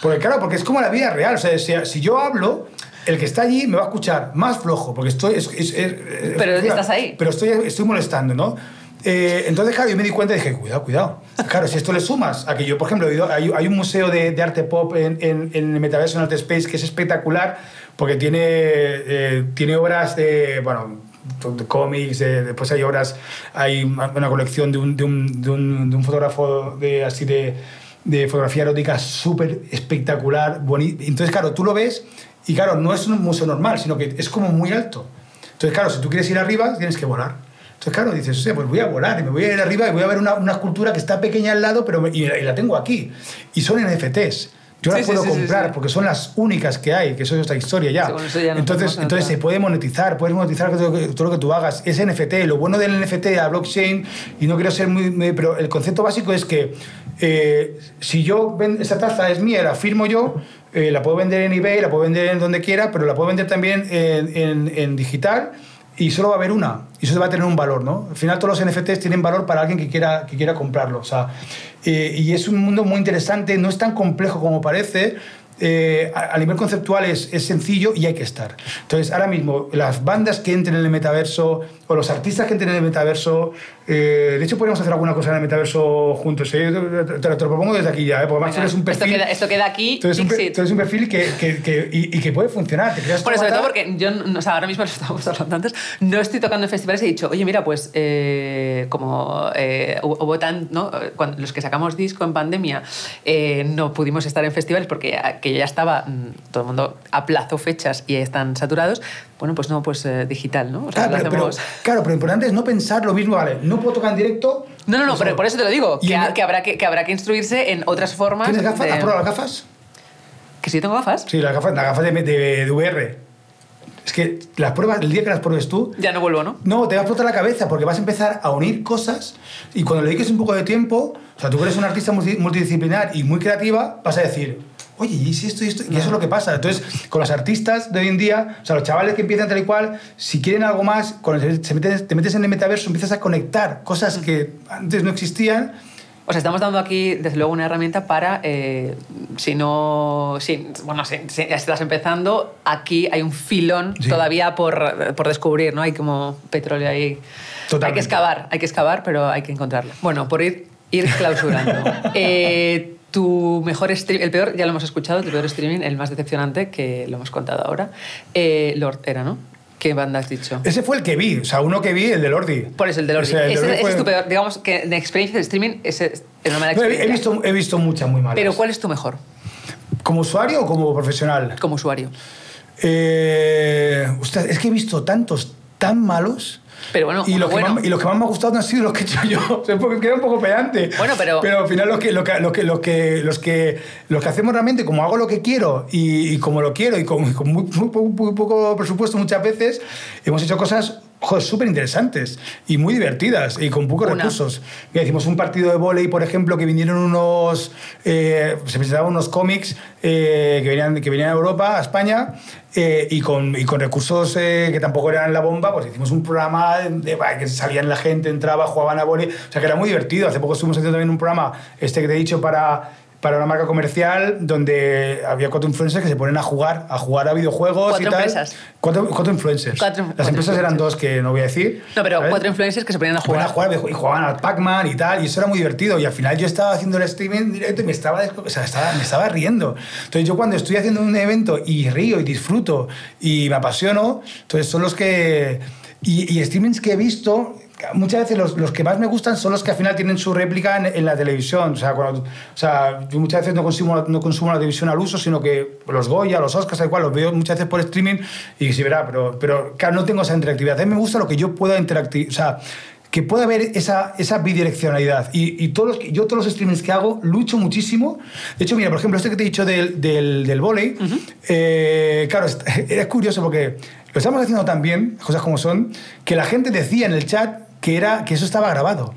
Porque claro, porque es como la vida real, o sea, si yo hablo el que está allí me va a escuchar más flojo, porque estoy... pero estás ahí. Pero estoy, estoy molestando, ¿no? Eh, entonces, claro, yo me di cuenta y dije, cuidado, cuidado. Claro, si esto le sumas a que yo, por ejemplo, hay, hay un museo de, de, arte pop en, en, en, el metaverso, en Art Space, que es espectacular, porque tiene, eh, tiene obras de, bueno, de cómics, después hay obras, hay una colección de un, de un, de un, de un fotógrafo de, así de, de fotografía erótica súper espectacular, bonito. Entonces, claro, tú lo ves y claro, no es un museo normal, sino que es como muy alto. Entonces, claro, si tú quieres ir arriba, tienes que volar. Entonces, claro, dices, o sea, pues voy a volar y me voy a ir arriba y voy a ver una, una escultura que está pequeña al lado, pero y, la tengo aquí. Y son NFTs. Yo las puedo comprar porque son las únicas que hay, que eso es otra historia ya. entonces, entonces se puede monetizar, puedes monetizar todo, lo que tú hagas. Es NFT. Lo bueno del NFT a blockchain, y no quiero ser muy, pero el concepto básico es que eh, si yo ven, esa taza es mía, la firmo yo, eh, la puedo vender en eBay, la puedo vender en donde quiera, pero la puedo vender también en, en, en digital y solo va a haber una. Y eso va a tener un valor, ¿no? Al final todos los NFTs tienen valor para alguien que quiera, que quiera comprarlo. O sea, eh, y es un mundo muy interesante, no es tan complejo como parece, eh, a, nivel conceptual es, es, sencillo y hay que estar. Entonces, ahora mismo, las bandas que entren en el metaverso o los artistas que entren en el metaverso, eh, de hecho, podríamos hacer alguna cosa en el metaverso juntos. Te, lo propongo desde aquí ya, porque además un perfil. Esto queda, esto queda aquí. Tú eres, un, un, perfil que, que, que y, que puede funcionar. Te creas sobre todo porque yo, o sea, ahora mismo lo estamos hablando antes, no estoy tocando en festivales y he dicho, oye, mira, pues como hubo tan. ¿no? Cuando, los que sacamos disco en pandemia no pudimos estar en festivales porque ya estaba, mm, todo el mundo aplazó fechas y están saturados, bueno, pues no, pues eh, digital, ¿no? claro, pero, claro, pero lo importante es no pensar lo mismo, vale, no puedo tocar en directo. No, no, no, pues pero por eso te lo digo, que, habrá que, que, habrá que instruirse en otras formas. ¿Tienes gafas? ¿Has probado las gafas? ¿Que sí tengo gafas? Sí, las gafas, las gafas de, de, VR. Es que las pruebas, el día que las pruebes tú. Ya no vuelvo, ¿no? No, te va a explotar la cabeza porque vas a empezar a unir cosas y cuando le dediques un poco de tiempo, o sea, tú eres una artista multidisciplinar y muy creativa, vas a decir, oye, ¿y si esto y esto? Y eso es lo que pasa. Entonces, con los artistas de hoy en día, o sea, los chavales que empiezan tal y cual, si quieren algo más, cuando te metes en el metaverso, empiezas a conectar cosas que antes no existían. O sea, estamos dando aquí, desde luego, una herramienta para, eh, si no, si, bueno, si, estás empezando, aquí hay un filón todavía por, por, descubrir, ¿no? Hay como petróleo ahí. Totalmente. Hay que excavar, hay que excavar, pero hay que encontrarlo. Bueno, por ir, ir clausurando. eh, tu mejor stream, el peor, ya lo hemos escuchado, tu peor streaming, el más decepcionante, que lo hemos contado ahora, eh, Lord era, ¿no? ¿Qué banda has dicho? Ese fue el que vi, o sea, uno que vi, el de Lordi. Por eso, el de Lordi. Ese, es tu peor, digamos que de experiencia de streaming, ese es una mala experiencia. he, visto, he visto muchas muy malas. Pero ¿cuál es tu mejor? ¿Como usuario o como profesional? Como usuario. Eh, es que he visto tantos tan malos pero bueno, y, los que más, y los que más me han gustado han sido los que he hecho yo. porque queda un poco pedante. Bueno, pero... Pero al final los que, los que, los que, los que, los que, los que hacemos realmente, como hago lo que quiero y, como lo quiero y con, con muy, muy, poco presupuesto muchas veces, hemos hecho cosas súper interesantes y muy divertidas y con pocos recursos. Hicimos un partido de volei, por ejemplo, que vinieron unos, eh, se presentaban unos cómics eh, que, venían, que venían a Europa, a España, eh, y, con, y con recursos que tampoco eran la bomba, pues hicimos un programa de, que salían la gente, entraba, jugaban a volei, o sea que era muy divertido. Hace poco estuvimos haciendo también un programa, este que te he dicho, para para una marca comercial donde había cuatro influencers que se ponen a jugar, a jugar a videojuegos ¿Cuatro y tal. Empresas? Cuatro, cuatro influencers. Las empresas eran dos que no voy a decir. No, pero cuatro influencers que se ponían a jugar. a jugar y jugaban al Pac-Man y tal, y eso era muy divertido. Y al final yo estaba haciendo el streaming directo y me estaba, o sea, estaba, me estaba riendo. Entonces yo cuando estoy haciendo un evento y río y disfruto y me apasiono, entonces son los que... Y, y streamings que he visto muchas veces los, los, que más me gustan son los que al final tienen su réplica en, la televisión. O sea, cuando, o sea, yo muchas veces no consumo, no consumo la televisión al uso, sino que los Goya, los Oscars, tal cual, los veo muchas veces por streaming y sí, verá, pero, pero claro, no tengo esa interactividad. A mí me gusta lo que yo pueda interactuar, o sea, que pueda haber esa, esa bidireccionalidad. Y, y todos los, yo todos los streamings que hago lucho muchísimo. De hecho, mira, por ejemplo, este que te he dicho del, del, del volei, eh, claro, es curioso porque lo estamos haciendo tan bien, cosas como son, que la gente decía en el chat que, era, que eso estaba grabado.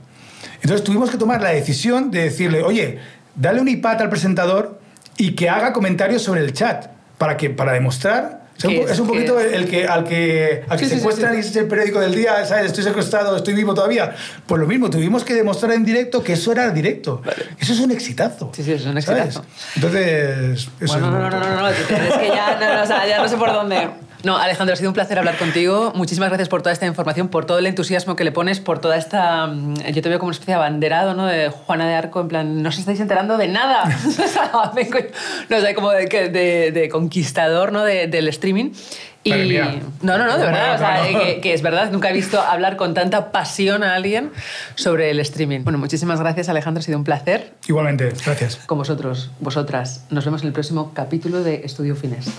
Entonces tuvimos que tomar la decisión de decirle, oye, dale un iPad al presentador y que haga comentarios sobre el chat para, que, para demostrar es, un poquito el que, al que, al que secuestran y es el periódico del día, ¿sabes? Estoy secuestrado, estoy vivo todavía. Pues lo mismo, tuvimos que demostrar en directo que eso era directo. Eso es un exitazo. Sí, sí, es un exitazo. Entonces, eso bueno, no, no, no, no, no, es que ya no, o sea, ya no sé por dónde. No, Alejandro, ha sido un placer hablar contigo. Muchísimas gracias por toda esta información, por todo el entusiasmo que le pones, por toda esta... Mm, yo te veo como una especie de abanderado, ¿no? De Juana de Arco, en plan, no os estáis enterando de nada. no sé, como de, de, conquistador, ¿no? del streaming. Y... No, no, no, de verdad. O sea, que, es verdad, nunca he visto hablar con tanta pasión a alguien sobre el streaming. Bueno, muchísimas gracias, Alejandro, ha sido un placer. Igualmente, gracias. Con vosotros, vosotras. Nos vemos en el próximo capítulo de Estudio Finest.